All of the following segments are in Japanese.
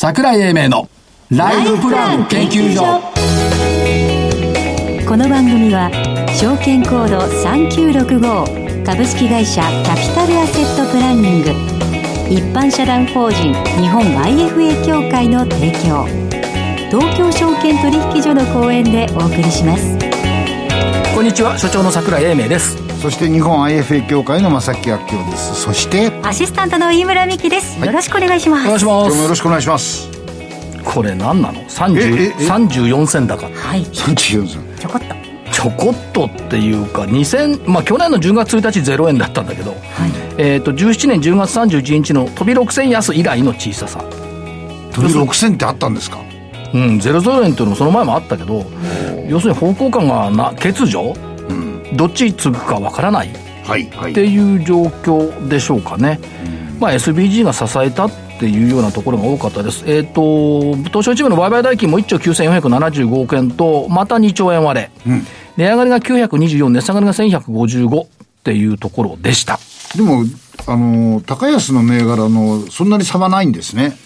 桜井英明のライフプラン研究所。この番組は証券コード3965株式会社キャピタルアセットプランニング。一般社団法人日本 IFA 協会の提供。東京証券取引所の講演でお送りします。こんにちは所長の桜井英明ですそして日本 IFA 協会の正木明夫です。そしてアシスタントの飯村美希です、よろしくお願いします。お願いします。今日もよろしくお願いします。これ何なの？ええ？30え34銭高はい。34歳ちょこっと。ちょこっとっていうか2000まあ去年の10月1日0円だったんだけど、えっ、と17年10月31日の飛び6000安以来の小ささ。飛び6000ってあったんですか？うん、00円っていうのもその前もあったけど、要するに方向感がな欠如、どっち継ぐかわからないっていう状況でしょうかね、まあ、SBG が支えたっていうようなところが多かったです、えっ、と、東証一部の売買代金も1兆9475億円と、また2兆円割れ、値上がりが924、値下がりが1155っていうところでした。でもあの高安の銘柄のそんなに差はないんですね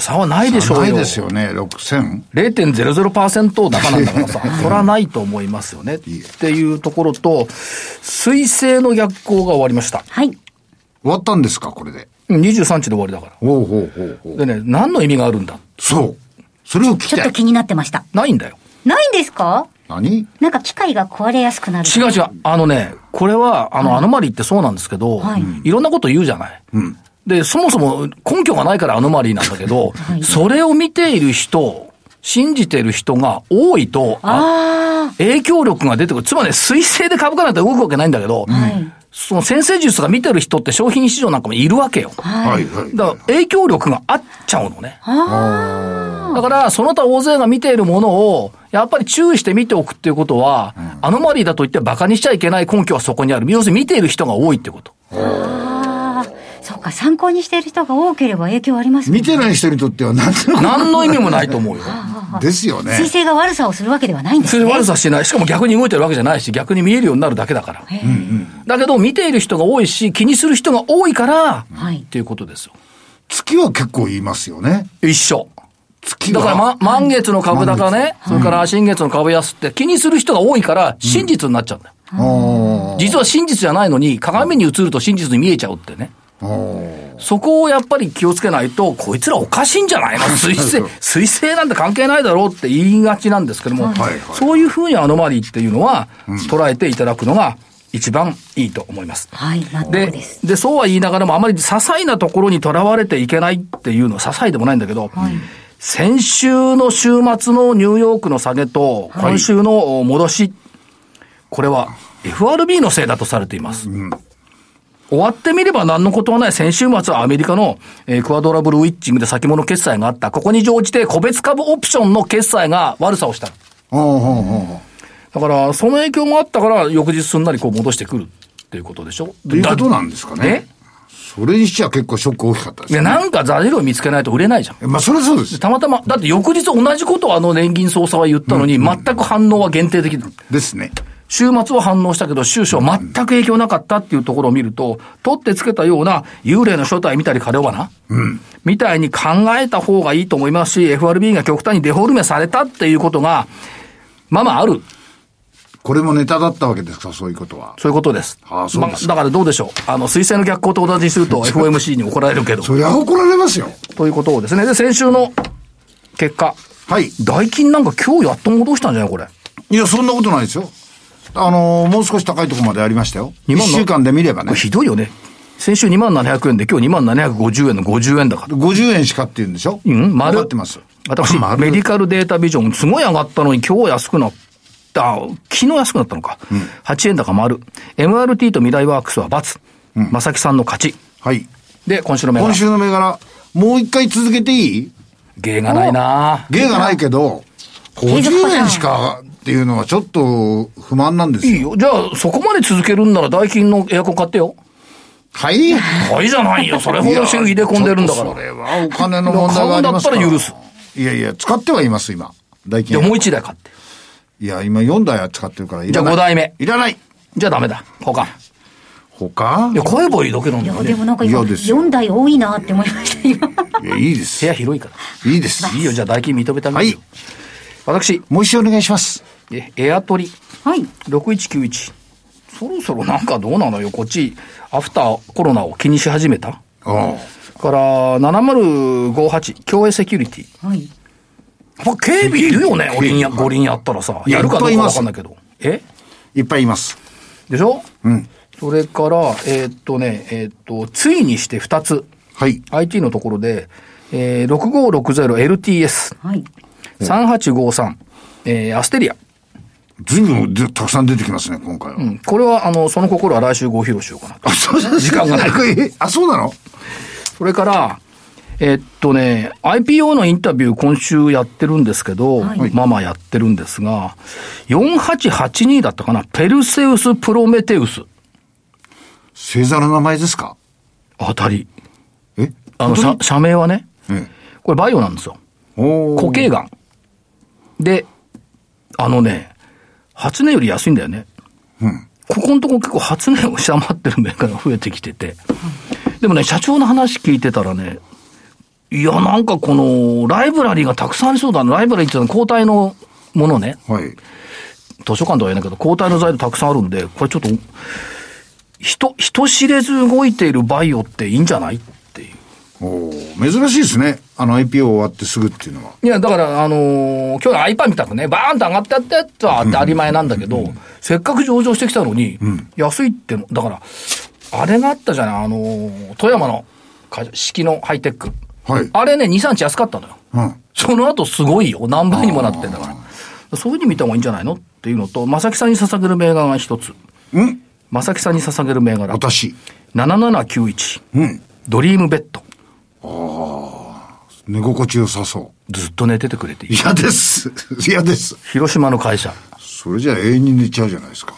差はないでしょうよ。ないですよね6000 0.00%高なんだからさ、そらないと思いますよね。っていうところと、水星の逆行が終わりました。はい。終わったんですかこれで。23日で終わりだから。ほうほうほうほう。でね、何の意味があるんだ？そう。それを聞きたい。ちょっと気になってました。ないんだよ。ないんですか？何？なんか機械が壊れやすくなる。違う違う。あのね、これは、あの、アノマリーってそうなんですけど、はい。いろんなこと言うじゃない。で、そもそも根拠がないからアノマリーなんだけど、それを見ている人、信じている人が多いと、ああ影響力が出てくる。つまりね、水星で株価なんて動くわけないんだけど、あはいその先生術が見てる人って商品市場なんかもいるわけよ。はいはいだから影響力があっちゃうのね。あだから、その他大勢が見ているものを、やっぱり注意して見ておくっていうことは、アノマリーだと言って馬鹿にしちゃいけない根拠はそこにある。要するに見ている人が多いってこと。か参考にしている人が多ければ影響あります見てない人にとっては何でも何の意味もないと思うよ。ですよね。水星が悪さをするわけではないんですね。悪さしてない。しかも逆に動いてるわけじゃないし、逆に見えるようになるだけだから。だけど、見ている人が多いし、気にする人が多いから、はい。っていうことですよ。月は結構言いますよね。一緒。月は。だから、ま、満月の株高ね、それから新月の株安って気にする人が多いから、真実になっちゃうんだよ。あー。実は真実じゃないのに、鏡に映ると真実に見えちゃうってね。そこをやっぱり気をつけないと、こいつらおかしいんじゃないの？水星、水星なんて関係ないだろうって言いがちなんですけども、はいはい。そういうふうにアノマリーっていうのは、捉えていただくのが一番いいと思います。はいでです、で、そうは言いながらも、あまり些細なところにとらわれていけないっていうのは、些細でもないんだけど、先週の週末のニューヨークの下げと、今週の戻し、これは FRB のせいだとされています。終わってみれば何のことはない先週末はアメリカの、えークアドラブルウィッチングで先物決済があった。ここに乗じて個別株オプションの決済が悪さをした。だから、その影響もあったから、翌日すんなりこう戻してくるっていうことでしょということなんですかねそれにしちゃ結構ショック大きかったですいや、ねなんか材料を見つけないと売れないじゃん。えまあそれはそうですたまたま、だって翌日同じことをあの年金操作は言ったのに、全く反応は限定的だ。ですね週末は反応したけど、収支は全く影響なかったっていうところを見ると、取ってつけたような幽霊の正体見たりかれはな、みたいに考えた方がいいと思いますし、FRB が極端にデフォルメされたっていうことが、まあまあある。これもネタだったわけですかそういうことはそういうことです。ああそうですまあだからどうでしょう。あの、水星の逆行と同じにすると FOMC に怒られるけど。そりゃ怒られますよということをですね。で、先週の結果。はい代金なんか今日やっと戻したんじゃないこれ。いやそんなことないですよあのーもう少し高いところまでありましたよ2 1万の週間で見ればねひどいよね。先週2万700円で今日2万750円の50円だから。50円しかって言うんでしょ？うん、丸。ってます私、丸メディカルデータビジョン、すごい上がったのに今日安くなった、昨日安くなったのか。8円高丸。MRT と未来ワークスは×。正木さんの勝ち。はいで、今週の銘柄今。週の銘柄もう一回続けていい？芸がないな芸がないけど50継続パターン円しかっていうのはちょっと不満なんですよいいよ。じゃあ、そこまで続けるんなら、ダイキンのエアコン買ってよ。はいはいじゃないよ。それほどして入れ込んでるんだから。それはお金の問題がありますから買うんだったら許すいやいや使ってはいます今大金じゃあもう一台買って。いや今4台は使ってるからいらないじゃあ五台目いらないじゃあダメだ。交換。他？いや、買えばいいだけなんいや、だよね。でもなんか今、嫌ですよ4台多いなって思いました、今。いや、いいです部。屋広いから。いいです。いいよ、じゃあ代金認めてあげるよ。はい私、もう一度お願いします。えエアトリはい。6191。そろそろなんかどうなのよ、こっち、アフターコロナを気にし始めたあから、7058、共栄セキュリティ。はい。まあ、警備いるよね、五輪や、五輪やったらさ。いややるかどうかわかんないけど。え？いっぱいいます。でしょ？うん。それから、えーっとね、えーっと、ついにして2つ。はい。IT のところで、えー、6560LTS、はい。3853、えー、アステリア。随分でたくさん出てきますね、今回は。うん。これは、あの、その心は来週ご披露しようかなと。あ、そうです時間がないえあ、そうなの？それから、えっとね、IPO のインタビュー今週やってるんですけど、ママやってるんですが、4882だったかな、ペルセウス・プロメテウス。星座の名前ですか？当たり。え？あの、社社名はね、えこれバイオなんですよ。固形がん。で、あのね、初値より安いんだよね。うん。ここのとこ結構初値を下回ってるメーカーが増えてきてて。でもね、社長の話聞いてたらね、いや、なんかこの、ライブラリーがたくさんありそうだな。ライブラリーっていうのは交代のものね。はい。図書館では言えないけど、交代の材料たくさんあるんで、これちょっと、人、人知れず動いているバイオっていいんじゃない？おー珍しいですね。あの IPO 終わってすぐっていうのは。いや、だから、あのー今日の iPad みたくね、バーンと上がってやってやつは当たり前なんだけど、せっかく上場してきたのに、安いっての、だから、あれがあったじゃない、あのー富山の会社式のハイテック。はい。あれね、2、3日安かったのよ。うん。その後すごいよ。何倍にもなってんだから。そういうふうに見た方がいいんじゃないのっていうのと、正木さんに捧げる銘柄が一つ。うん正木さんに捧げる銘柄。私。7791。うん。ドリームベッド。寝心地よさそずっと寝ててくれていい。嫌です。嫌です。広島の会社。それじゃあ永遠に寝ちゃうじゃないですか。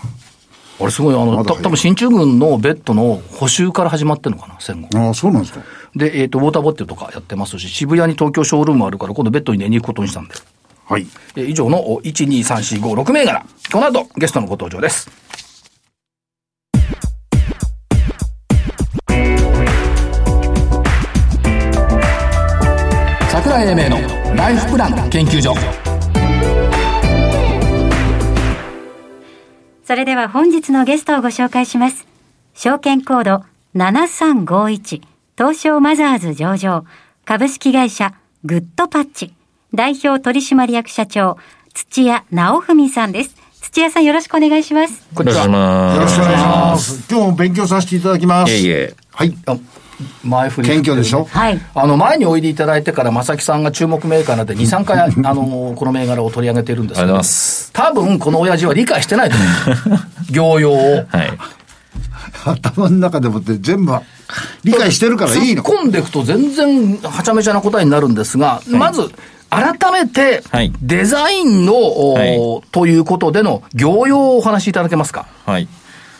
あれすごい、あの、まだた多分進駐軍のベッドの補修から始まってるのかな、戦後。ああ、そうなんですか。で、えっ、と、ウォーターボッテルとかやってますし、渋谷に東京ショールームあるから、今度ベッドに寝に行くことにしたんで。はい。え以上のお1、2、3、4、5、6銘柄。この後、ゲストのご登場です。桜井英明のライフプラン研究所。それでは本日のゲストをご紹介します。証券コード7351東証マザーズ上場株式会社グッドパッチ代表取締役社長土屋直文さんです。土屋さんよろしくお願いします。こんにちお願いしは。ます。よろしくお願いします。今日も勉強させていただきます。いえいえ。はい。あ前振り。謙虚でしょ？はい。あの、前においでいただいてから、正木さんが注目メーカーなんで、2、3回、あの、この銘柄を取り上げてるんですけどありがとうございま、す。多分、この親父は理解してないと思う。業用を。はい。頭の中でもって全部理解してるからいいの。突っ込んでいくと全然はちゃめちゃな答えになるんですが、まず、改めてはい、デザインの、おはいということでの業用をお話しいただけますか？はい。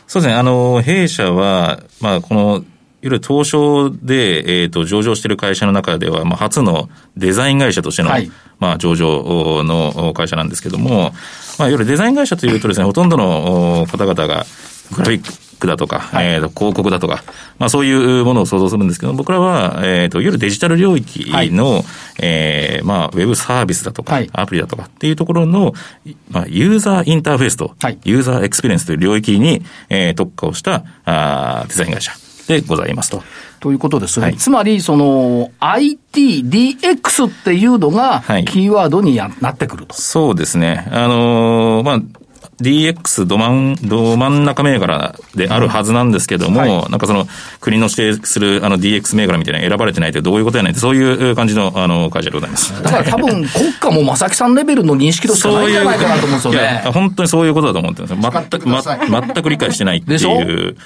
そうですね。あの、弊社は、まあ、この、いわゆる東証で、えっ、と、上場している会社の中では、まあ、初のデザイン会社としての、はい。まあ、上場の会社なんですけども、まあ、いわゆるデザイン会社というとですね、ほとんどのお方々が、グラフィックだとか、えーと広告だとか、まあ、そういうものを想像するんですけど、僕らは、えっ、と、いわゆるデジタル領域の、えーまあ、ウェブサービスだとか、はい。アプリだとかっていうところの、まあ、ユーザーインターフェースと、はい。ユーザーエクスペリエンスという領域に、えー特化をしたあーデザイン会社でございますと。ということですね。はいつまり、その、IT、DX っていうのが、はいキーワードにやなってくると。そうですね。あのーまあ、DX ど真ん、ど真ん中銘柄であるはずなんですけども、はいなんかその国の指定するあの DX 銘柄みたいなの選ばれてないってどういうことやねんって、そういう感じのあの会社でございます。だから多分、国家も正木さんレベルの認識度しかないんじゃないかなと思うんですよいねや、。本当にそういうことだと思ってるんですよ。全く、ま、全く理解してないってでしいう。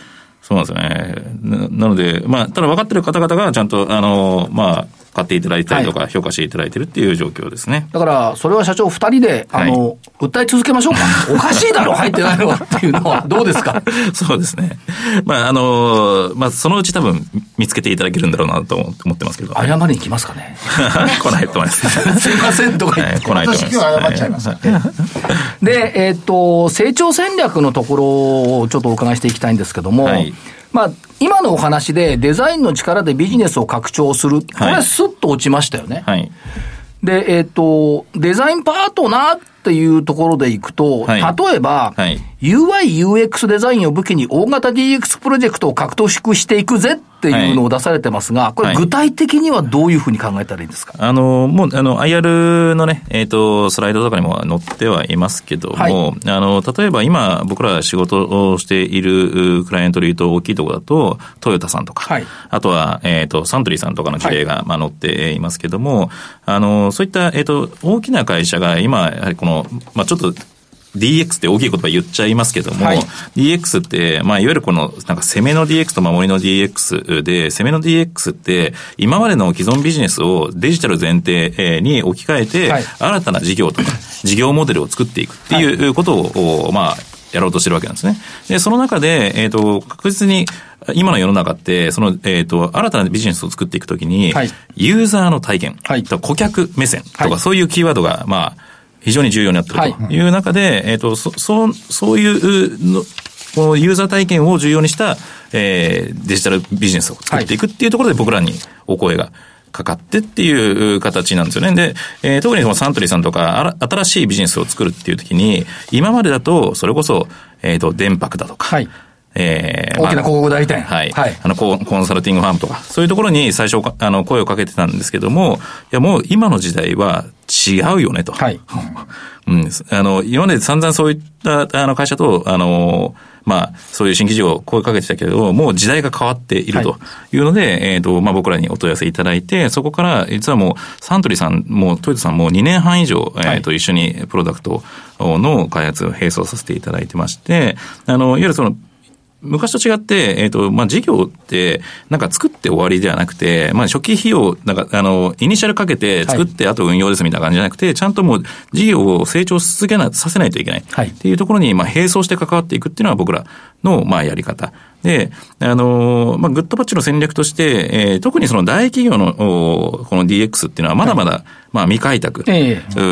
そうなんですよね。なので、まあ、ただ分かってる方々がちゃんと、あの、まあ、買っていただいたりとか、評価していただいてるっていう状況ですね。だから、それは社長二人で、あの、訴え続けましょうか。おかしいだろ、入ってないのはっていうのは、どうですか？そうですね。まあ、あの、まあ、そのうち多分見つけていただけるんだろうなと思ってますけど。謝りに来ますかね。来ないと思います。すいませんとか言って。はい来ないと思います。私今日謝っちゃいますはで、えっ、と、成長戦略のところをちょっとお伺いしていきたいんですけども、はいまあ、今のお話でデザインの力でビジネスを拡張する。これはスッと落ちましたよね。はい。で、えっ、と、デザインパートナーっていうところでいくと、はい。例えば、はい。UI、UX デザインを武器に大型 DX プロジェクトを獲得していくぜっていうのを出されてますが、これはい具体的にはどういうふうに考えたらいいんですか、あの、もう、あの、IR のね、えっ、と、スライドとかにも載ってはいますけども、はい。あの、例えば今、僕ら仕事をしているうクライアントでいうと、大きいところだと、トヨタさんとか、はい。あとは、えっ、と、サントリーさんとかの事例が、まあ、載っていますけども、あの、そういった、えっ、と、大きな会社が今、やはりこの、まあ、ちょっと、DX って大きい言葉言っちゃいますけども、はい。DX って、まあ、いわゆるこの、なんか攻めの DX と守りの DX で、攻めの DX って、今までの既存ビジネスをデジタル前提えーに置き換えて、はい。新たな事業とか、事業モデルを作っていくっていうことを、まあ、やろうとしてるわけなんですね。で、その中で、えっ、と、確実に、今の世の中って、その、えっ、と、新たなビジネスを作っていくときに、はい。ユーザーの体験、はい。と顧客目線とか、はい。そういうキーワードが、まあ、非常に重要になってるとい。う中で、えっ、と、そ、そう、そういうの、このユーザー体験を重要にした、えー、デジタルビジネスを作っていくっていうところで僕らにお声がかかってっていう形なんですよね。で、えー特にそのサントリーさんとか、あら新しいビジネスを作るっていう時に、今までだと、それこそ、えっ、と、電白だとか、はいえー大きな広告代理店。はい。はい。あのコン、コンサルティングファームとか、そういうところに最初、あの、声をかけてたんですけども、いや、もう今の時代は違うよねと。はい。うん。あの、今まで散々そういった、あの、会社と、あの、まあ、そういう新規事業を声かけてたけど、もう時代が変わっているというので、えっ、と、まあ、僕らにお問い合わせいただいて、そこから、実はもう、サントリーさんも、トヨタさんも2年半以上、えっ、と、一緒にプロダクトの開発を並走させていただいてまして、あの、いわゆるその、昔と違って、えっ、と、まあ、事業って、なんか作って終わりではなくて、まあ、初期費用、なんか、あの、イニシャルかけて作って、あと運用ですみたいな感じじゃなくて、ちゃんともう事業を成長し続けな、させないといけない。はいっていうところに、まあ、並走して関わっていくっていうのは僕らの、まあ、やり方。で、あの、まあ、グッドパッチの戦略として、えー特にその大企業の、おこの DX っていうのはまだまだ、まあ、未開拓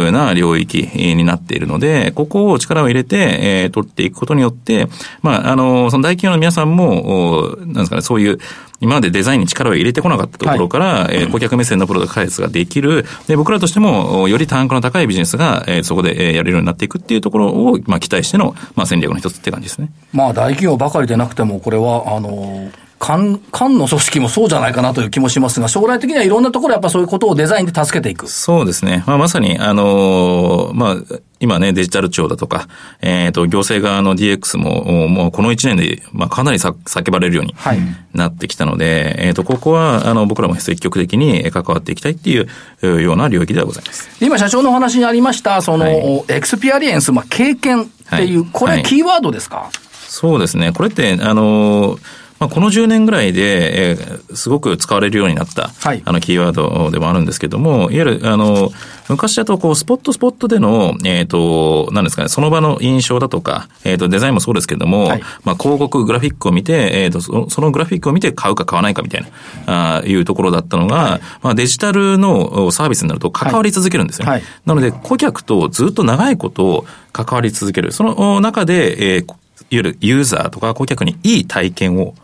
えな領域になっているので、ここを力を入れて、えー取っていくことによって、まあ、あの、その大企業の皆さんも、おなんですかね、そういう、今までデザインに力を入れてこなかったところから、えー顧客目線のプロダクト開発ができる。で、僕らとしても、おより単価の高いビジネスが、えーそこで、えーやれるようになっていくっていうところを、まあ、期待しての、まあ、戦略の一つって感じですね。まあ、大企業ばかりでなくても、これは、あの、官、官の組織もそうじゃないかなという気もしますが、将来的にはいろんなところやっぱそういうことをデザインで助けていく。そうですね。まあ、まさに、あのーまあ、今ね、デジタル庁だとか、えっ、と、行政側の DX も、おもうこの1年で、まあ、かなりさ叫ばれるようにはいなってきたので、えっ、と、ここは、あの、僕らも積極的に関わっていきたいっていうえーような領域ではございます。今、社長のお話にありました、その、はいエクスピアリエンス、まあ、経験っていう、はいこれはいキーワードですか、そうですね。これって、あのーまあ、この10年ぐらいで、えーすごく使われるようになった、はい。あの、キーワードでもあるんですけども、いわゆる、あの、昔だと、こう、スポットスポットでの、えっ、と、なんですかね、その場の印象だとか、えっ、と、デザインもそうですけども、はい。まあ、広告、グラフィックを見て、えっ、とそ、そのグラフィックを見て買うか買わないかみたいな、あーいうところだったのが、まあ、デジタルのサービスになると関わり続けるんですよね。はい。なので、顧客とずっと長いこと関わり続ける。その中で、えーいわゆるユーザーとか顧客にいい体験を、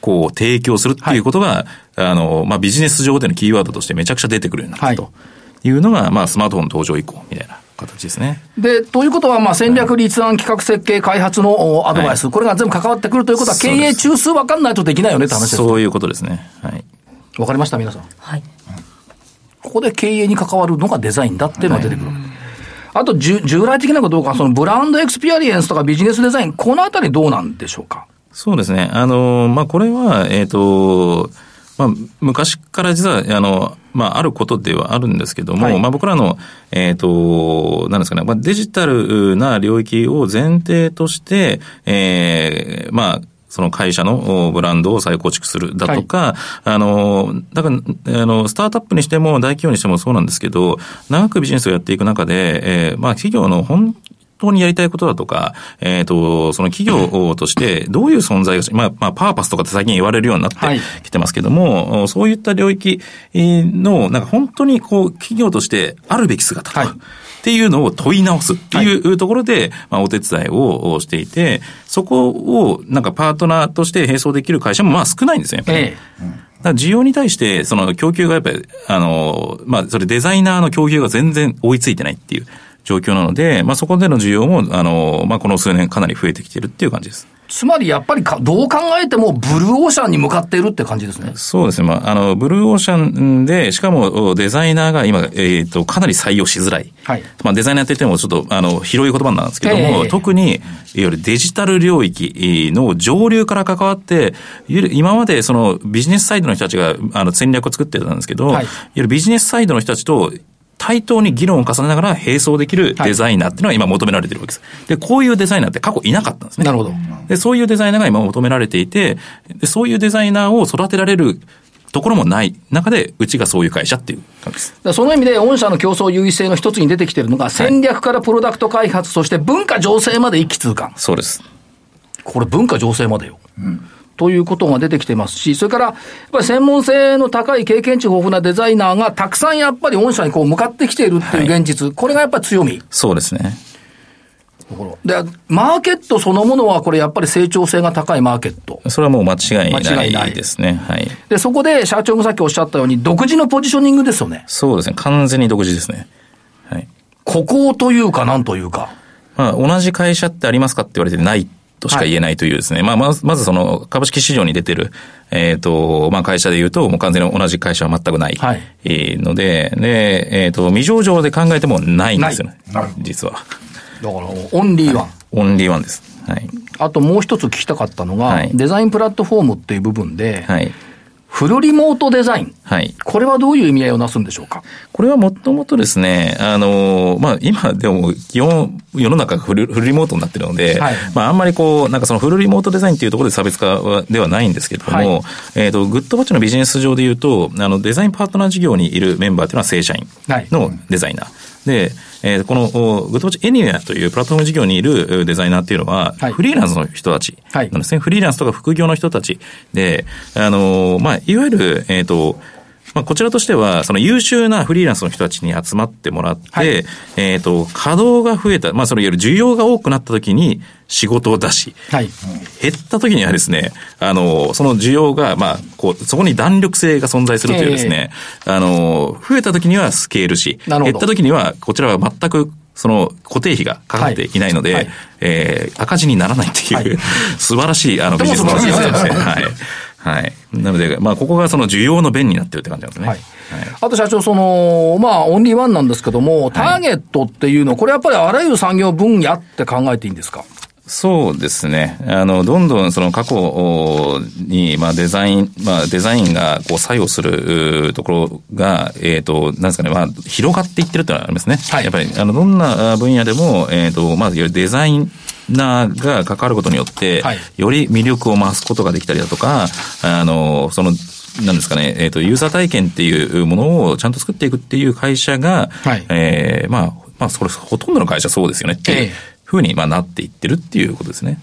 こう、提供するっていうことが、あの、まあ、ビジネス上でのキーワードとしてめちゃくちゃ出てくるようになったというのが、まあ、スマートフォン登場以降みたいな形ですね。で、ということは、まあ、戦略立案企画設計開発のおアドバイス、これが全部関わってくるということは、経営中枢分かんないとできないよねって話です。そういうことですね。はい。わかりました、皆さん。はい。ここで経営に関わるのがデザインだっていうのが出てくる。あと、従従来的なかどうか、そのブランドエクスペリエンスとかビジネスデザイン、このあたりどうなんでしょうか？そうですね。あの、まあ、これは、えっ、と、まあ、昔から実は、あの、まあ、あることではあるんですけども、はいまあ、僕らの、えっ、と、なんですかね、まあ、デジタルな領域を前提として、えーまあ、その会社のおブランドを再構築するだとか、あの、だから、あの、スタートアップにしても大企業にしてもそうなんですけど、長くビジネスをやっていく中で、えーまあ、企業の本当にやりたいことだとか、えっ、ー、と、その企業としてどういう存在が、まあ、まあ、パーパスとかって最近言われるようになってきてますけども、はい、そういった領域の、なんか本当にこう、企業としてあるべき姿とか、はい。っていうのを問い直すっていうところで、まあ、お手伝いをしていて、そこをなんかパートナーとして並走できる会社もまあ少ないんですよ、やっぱり。ええ。だ需要に対して、その供給がやっぱり、あの、まあ、それデザイナーの供給が全然追いついてないっていう状況なので、まあ、そこでの需要も、あの、まあ、この数年かなり増えてきてるっていう感じです。つまりやっぱりか、どう考えてもブルーオーシャンに向かっているって感じですね。そうですね。まあ、あの、ブルーオーシャンで、しかもデザイナーが今、えっ、ー、と、かなり採用しづらい。はい。まあ、デザイナーって言ってもちょっと、あの、広い言葉なんですけども、えー、特に、いわゆるデジタル領域の上流から関わって、今までそのビジネスサイドの人たちが、あの、戦略を作ってたんですけど、はい、いわゆるビジネスサイドの人たちと対等に議論を重ねながら並走できるデザイナーっていうのが今求められてるわけです。で、こういうデザイナーって過去いなかったんですね。なるほど。で、そういうデザイナーが今求められていて、でそういうデザイナーを育てられるところもない中で、うちがそういう会社っていう感じです。その意味で、御社の競争優位性の一つに出てきているのが、戦略からプロダクト開発、そして文化情勢まで一気通貫。そうです。これ文化情勢までよ。うんということが出てきてますし、それから、やっぱり専門性の高い経験値豊富なデザイナーがたくさんやっぱり御社にこう向かってきているっていう現実、はい、これがやっぱり強み。そうですね。で、マーケットそのものはこれやっぱり成長性が高いマーケット。それはもう間違いないですね。はい。で、そこで社長がさっきおっしゃったように、独自のポジショニングですよね。そうですね。完全に独自ですね。はい。ここというか、なんというか。まあ、同じ会社ってありますかって言われてないとしか言えないというですね、はい、まあ、まず、まずその株式市場に出てる、えっ、ー、と、まあ、会社で言うと、もう完全に同じ会社は全くない、はい、ので、で、えっ、ー、と、未上場で考えてもないんですよね。実は。だから、オンリーワン、はい。オンリーワンです。はい。あともう一つ聞きたかったのが、はい、デザインプラットフォームっていう部分で、はい。フルリモートデザイン。はい。これはどういう意味合いをなすんでしょうか？これはもともとですね、あの、まあ、今でも基本世の中がフルフルリモートになってるので、はい、まあ、あんまりこう、なんかそのフルリモートデザインっていうところで差別化ではないんですけれども、はい、えっ、ー、と、グッドバッチのビジネス上で言うと、あの、デザインパートナー事業にいるメンバーっていうのは正社員のデザイナー。はいで、えー、このグッドウォッチエニウェアというプラットフォーム事業にいるデザイナーっていうのは、はい、フリーランスの人たち。なんですね、はい、フリーランスとか副業の人たちで、あのー、まあ、いわゆる、えっ、ー、と、まあ、こちらとしては、その優秀なフリーランスの人たちに集まってもらって、はい、えっ、と、稼働が増えた、まあ、そのいわゆる需要が多くなった時に仕事を出し、はい、減った時にはですね、あの、その需要が、まあ、こう、そこに弾力性が存在するというですね、えー、あの、増えた時にはスケールし、減った時には、こちらは全くその固定費がかかっていないので、はい。はい、えー、赤字にならないっていう、はい、素晴らしいあのビジネスモデルですね。はい。はい。なので、まあ、ここがその需要の弁になってるって感じなんですね。はい。あと社長、その、まあ、オンリーワンなんですけども、ターゲットっていうのは、これやっぱりあらゆる産業分野って考えていいんですか？そうですね。あの、どんどんその過去に、まあデザイン、まあデザインがこう作用するところが、えっ、ー、と、なんですかね、まあ広がっていってるってのはありますね。はい。やっぱり、あの、どんな分野でも、えっ、ー、と、まあデザイン、ナーが関わることによって、はい、より魅力を増すことができたりだとか、あの、その、なんですかね、えっ、ー、と、ユーザー体験っていうものをちゃんと作っていくっていう会社が、はい、ええー、まあ、まあ、それ、ほとんどの会社そうですよねっていうふうに、まあ、なっていってるっていうことですね。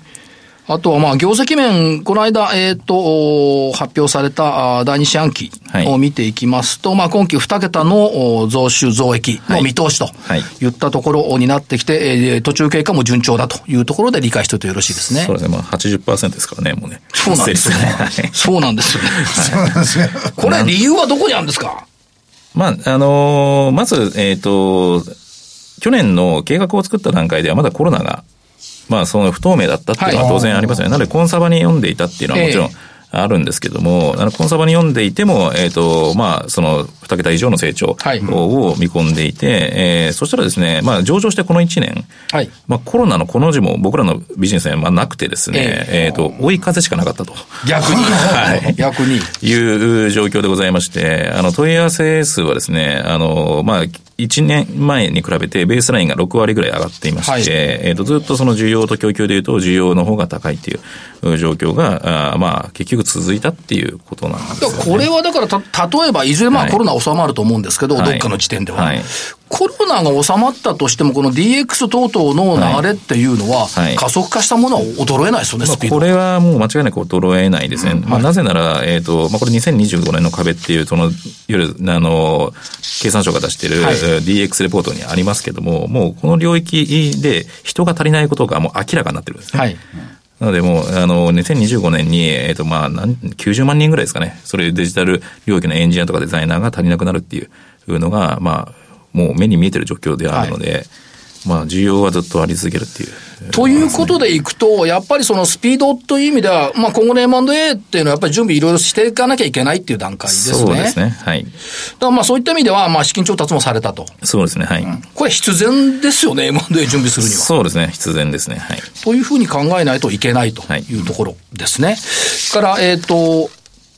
あとはまあ業績面、この間、えっ、ー、と、発表された第二四半期を見ていきますと、はい、まあ今期2桁の増収増益の見通しといったところになってきて、はい、途中経過も順調だというところで理解しておいてよろしいですね。そうですね。まあ80%ですからね、もうね。そうなんですよね。そうなんですよね。これ理由はどこにあるんですか？まあ、あのー、まず、えっ、ー、と、去年の計画を作った段階ではまだコロナがまあ、その不透明だったっていうのは当然ありますよね。なので、コンサバに読んでいたっていうのはもちろん、あるんですけども、あの、コンサバに読んでいても、えっ、ー、と、まあ、その、二桁以上の成長を見込んでいて、はい、えー、そしたらですね、まあ、上場してこの1年、はい、まあ、コロナのこの字も僕らのビジネスにはまあなくてですね、えっ、ー、と、追い風しかなかったと。逆に。はい。逆に。いう状況でございまして、あの、問い合わせ数はですね、あの、まあ、1年前に比べてベースラインが6割ぐらい上がっていまして、はい、えっ、と、ずっとその需要と供給でいうと、需要の方が高いっていう状況が、あまあ、結局続いたっていうことなんですよ、ね、これはだからた、例えば、いずれまあコロナ収まると思うんですけど、はい、どっかの時点では。はい、コロナが収まったとしても、この DX 等々の流れっていうのは、はい加速化したものは衰えないですよね、まあスピード。これはもう間違いなく衰えないですね。まあ、なぜなら、えっ、と、まあ、これ2025年の壁っていう、その、いわゆる、あの、経産省が出している、DX レポートにありますけども、もうこの領域で人が足りないことがもう明らかになってるんですね。はい。なのでもう、あの、2025年に、えっ、と、まあ、90万人ぐらいですかね。それデジタル領域のエンジニアとかデザイナーが足りなくなるっていうのが、まあ、もう目に見えてる状況ではあるので、まあ、需要はずっとあり続けるっていう。ということでいくと、やっぱりそのスピードという意味では、まあ、今後の M&A っていうのはやっぱり準備いろいろしていかなきゃいけないっていう段階ですね。そうですね。はい。だからまあそういった意味では、まあ資金調達もされたと。そうですね。はい。これ必然ですよね、M&A 準備するには。そうですね。必然ですね。はい。というふうに考えないといけないとはいいうところですね。それから、えっ、と、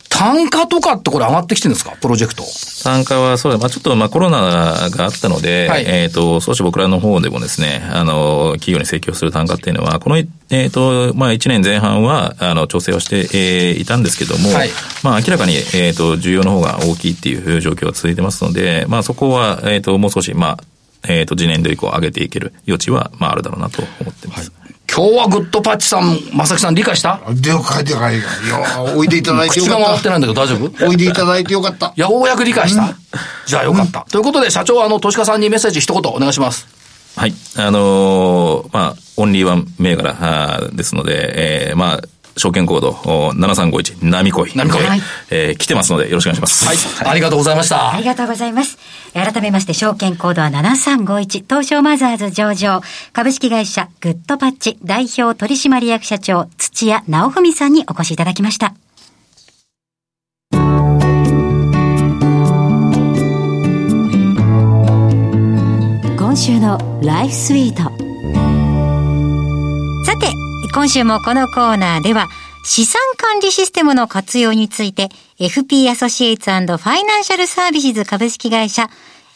単価とかってこれ上がってきてるんですか？プロジェクト。参加はそうだ、まあちょっとまあコロナがあったので、はい。えっ、と、少し僕らの方でもですね、あの、企業に請求する単価っていうのは、この、えっ、と、まあ1年前半は、あの、調整をして、えーいたんですけども、はい。まあ明らかに、えっ、と、需要の方が大きいっていう状況が続いてますので、まあそこは、えっ、と、もう少し、まあ、えっ、と、次年度以降上げていける余地は、まああるだろうなと思ってます。今日はグッドパッチさん、正木さん理解した？でかいでかい。いや、おいでいただいてよ口がかっ。回ってないんだけど大丈夫？た。おいでいただいてよかった。ようやく理解した、じゃあよかった。ということで、社長、あの、投資家さんにメッセージ一言お願いします。はい。あのーまあ、オンリーワン銘柄ですので、えー、まあ、証券コードお7351、波恋。波恋はいえー来てますのでよろしくお願いします。はい。ありがとうございました。ありがとうございます。改めまして、証券コードは7351、東証マザーズ上場、株式会社グッドパッチ代表取締役社長、土屋直文さんにお越しいただきました。今週のライフスイート。さて、今週もこのコーナーでは、資産管理システムの活用について、FP アソシエイツファイナンシャルサービス株式会社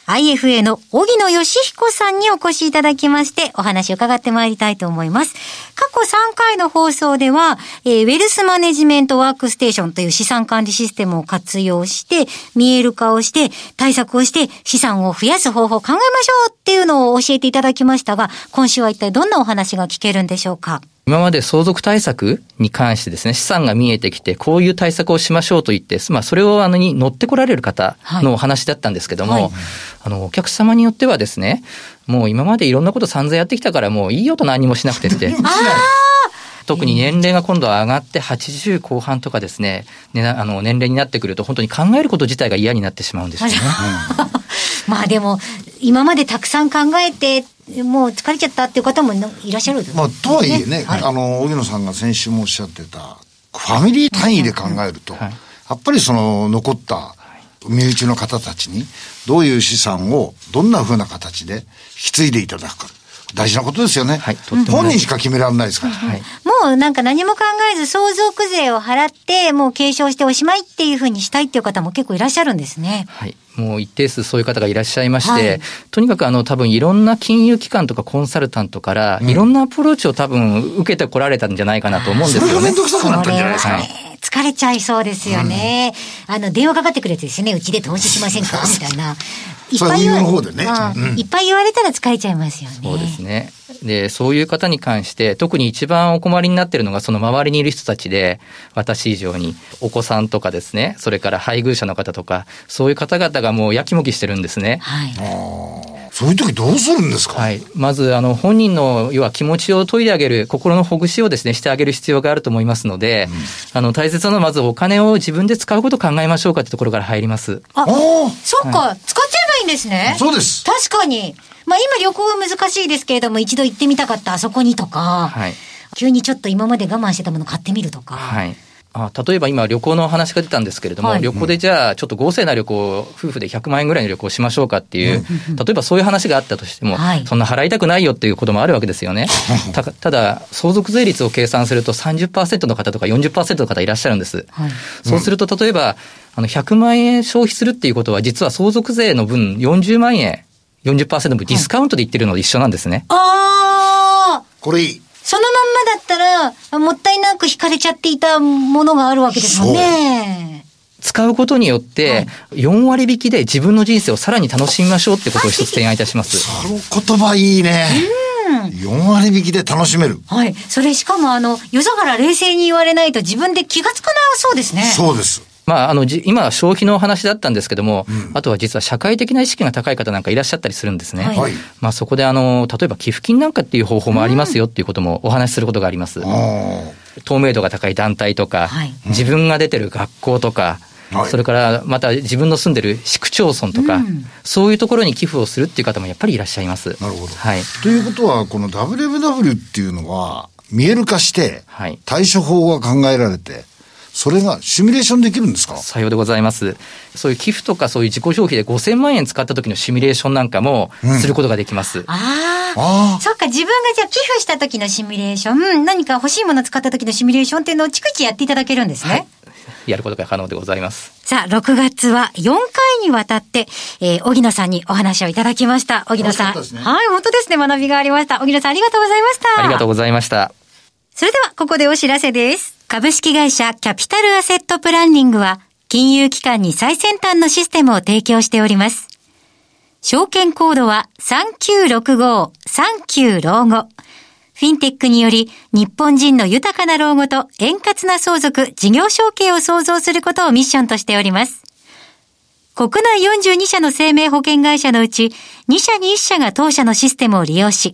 IFA の荻野義彦さんにお越しいただきまして、お話を伺ってまいりたいと思います。過去3回の放送では、えーウェルスマネジメントワークステーションという資産管理システムを活用して、見える化をして、対策をして、資産を増やす方法を考えましょうっていうのを教えていただきましたが、今週は一体どんなお話が聞けるんでしょうか？今まで相続対策に関してですね、資産が見えてきて、こういう対策をしましょうと言って、まあ、それをあのに乗ってこられる方のお話だったんですけども、はいあの、お客様によってはですね、もう今までいろんなこと散々やってきたから、もういいよと何もしなくてって。特に年齢が今度は上がって80後半とかですね、ねあの年齢になってくると本当に考えること自体が嫌になってしまうんですよね。まあでも、今までたくさん考えて、もう疲れちゃったっていう方もいらっしゃるまあ、とはいえね、はい。あの、荻野さんが先週もおっしゃってた、ファミリー単位で考えると、はいやっぱりその残った身内の方たちに、どういう資産をどんな風な形で引き継いでいただくか。大事なことですよね。はい本人しか決められないですから。はいもうなんか何も考えず相続税を払って、もう継承しておしまいっていうふうにしたいっていう方も結構いらっしゃるんですね。はい。もう一定数そういう方がいらっしゃいまして、はいとにかくあの多分いろんな金融機関とかコンサルタントから、いろんなアプローチを多分受けてこられたんじゃないかなと思うんですよねそれがめん。どくさくなったんじゃないですか。疲れちゃいそうですよね。あの、電話かかってくるやつですよね。うちで投資しませんか？みたいな。いっぱい言わそういうの方でねうんいっぱい言われたら疲れちゃいますよね。そうですね。で、そういう方に関して、特に一番お困りになってるのが、その周りにいる人たちで、私以上に、お子さんとかですね、それから配偶者の方とか、そういう方々がもうやきもきしてるんですね。はい。そういう時どうするんですか、はい。まず、あの、本人の、要は気持ちを研いであげる、心のほぐしをですね、してあげる必要があると思いますので、あの、大切なのはまずお金を自分で使うことを考えましょうかってところから入ります。あ、そっか、使っちゃえばいいんですね。そうです。確かに。まあ今旅行は難しいですけれども、一度行ってみたかったあそこにとか、はい。急にちょっと今まで我慢してたもの買ってみるとか。はい。あ例えば今旅行の話が出たんですけれども、はい旅行でじゃあちょっと豪勢な旅行、夫婦で100万円ぐらいの旅行しましょうかっていう、例えばそういう話があったとしても、はいそんな払いたくないよっていうこともあるわけですよね。たただ、相続税率を計算すると30%の方とか40%の方いらっしゃるんです。はい。そうすると例えば、あの100万円消費するっていうことは実は相続税の分40万円、40%分ディスカウントで言ってるのと一緒なんですね。ああこれいい。そのまんまだったら、もったいなく引かれちゃっていたものがあるわけですもんね。使うことによって、4割引きで自分の人生をさらに楽しみましょうってことを一つ提案いたします。その言葉いいね。4割引きで楽しめる。はい。それしかもあの、夜空冷静に言われないと自分で気がつかなそうですね。そうです。まあ、あの、今、消費の話だったんですけども、うん、あとは実は社会的な意識が高い方なんかいらっしゃったりするんですね。はい、まあ、そこで、あの、例えば寄付金なんかっていう方法もありますよっていうこともお話しすることがあります。うん、透明度が高い団体とか、はい、自分が出てる学校とか、はい、それからまた自分の住んでる市区町村とか、うん、そういうところに寄付をするっていう方もやっぱりいらっしゃいます。なるほど。はい。ということは、この WFW っていうのは、見える化して、対処法が考えられて、それがシミュレーションできるんですか？さようでございます。そういう寄付とかそういう自己消費で5000万円使った時のシミュレーションなんかもすることができます。うん、ああ。そっか、自分がじゃあ寄付した時のシミュレーション、何か欲しいもの使った時のシミュレーションっていうのを逐一やっていただけるんですね。はいやることが可能でございます。さあ、6月は4回にわたって、えー、荻野さんにお話をいただきました。荻野さん。ね、はい、本当ですね。学びがありました。荻野さん、ありがとうございました。ありがとうございました。それでは、ここでお知らせです。株式会社キャピタルアセットプランニングは、金融機関に最先端のシステムを提供しております。証券コードは3965、39老後。フィンテックにより、日本人の豊かな老後と円滑な相続、事業承継を創造することをミッションとしております。国内42社の生命保険会社のうち、2社に1社が当社のシステムを利用し、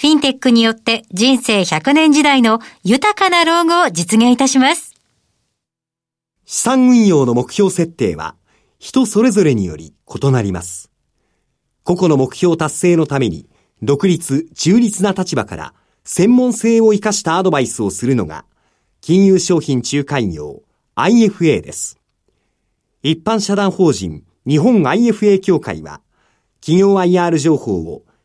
フィンテックによって人生100年時代の豊かな老後を実現いたします。資産運用の目標設定は人それぞれにより異なります。個々の目標達成のために独立、中立な立場から専門性を生かしたアドバイスをするのが金融商品仲介業 IFA です。一般社団法人日本 IFA 協会は企業 IR 情報を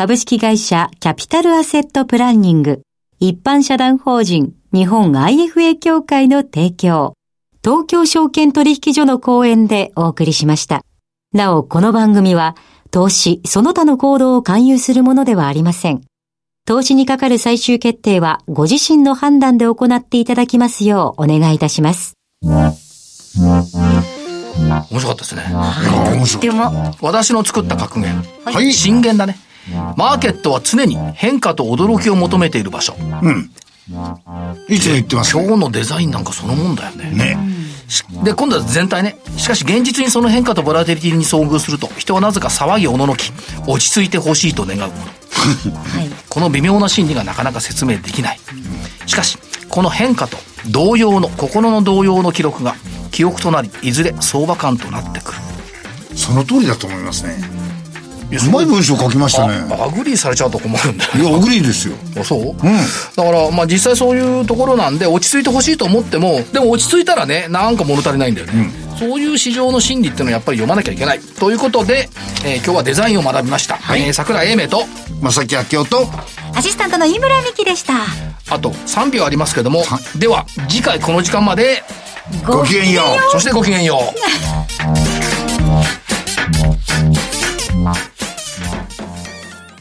株式会社キャピタルアセットプランニング、一般社団法人日本 IFA 協会の提供、東京証券取引所の講演でお送りしました。なお、この番組は、投資、その他の行動を勧誘するものではありません。投資にかかる最終決定は、ご自身の判断で行っていただきますようお願いいたします。面白かったですね。面白い。でも、私の作った格言。はい。震源だね。マーケットは常に変化と驚きを求めている場所。うん。いつも言ってます、ね、今日のデザインなんかそのもんだよね。ね。で、今度は全体ね。しかし現実にその変化とボラテリティに遭遇すると、人はなぜか騒ぎおののき、落ち着いてほしいと願うもの。はい、この微妙な心理がなかなか説明できない。しかし、この変化と同様の、心の同様の記録が、記憶となり、いずれ相場感となってくる。その通りだと思いますね。うまい文章書きましたね。 agree されちゃうと困るんだ。いや agree ですよ。そう、うん、だからまあ実際そういうところなんで落ち着いてほしいと思ってもでも落ち着いたらねなんか物足りないんだよね、うん、そういう市場の心理っていうのはやっぱり読まなきゃいけない。ということで、えー、今日はデザインを学びました、はい、えー、櫻井英明と正木明夫とアシスタントの井村美樹でした。あと3秒ありますけどもでは次回この時間までごきげんよう。そしてごきげんよう。